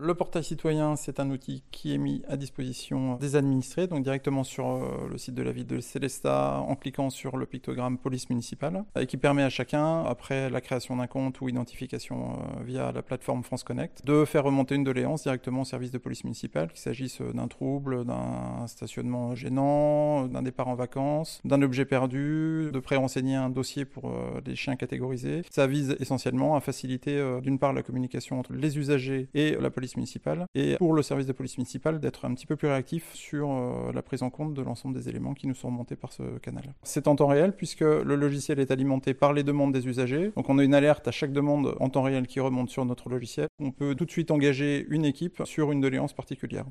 Le portail citoyen, c'est un outil qui est mis à disposition des administrés, donc directement sur euh, le site de la ville de Célestat, en cliquant sur le pictogramme police municipale, et qui permet à chacun, après la création d'un compte ou identification euh, via la plateforme France Connect, de faire remonter une doléance directement au service de police municipale, qu'il s'agisse d'un trouble, d'un stationnement gênant, d'un départ en vacances, d'un objet perdu, de pré-renseigner un dossier pour euh, les chiens catégorisés. Ça vise essentiellement à faciliter d'une part la communication entre les usagers et la municipale, et pour le service de police municipale d'être un petit peu plus réactif sur euh, la prise en compte de l'ensemble des éléments qui nous sont remontés par ce canal. C'est en temps réel puisque le logiciel est alimenté par les demandes des usagers. Donc on a une alerte à chaque demande en temps réel qui remonte sur notre logiciel. On peut tout de suite engager une équipe sur une doléance particulière.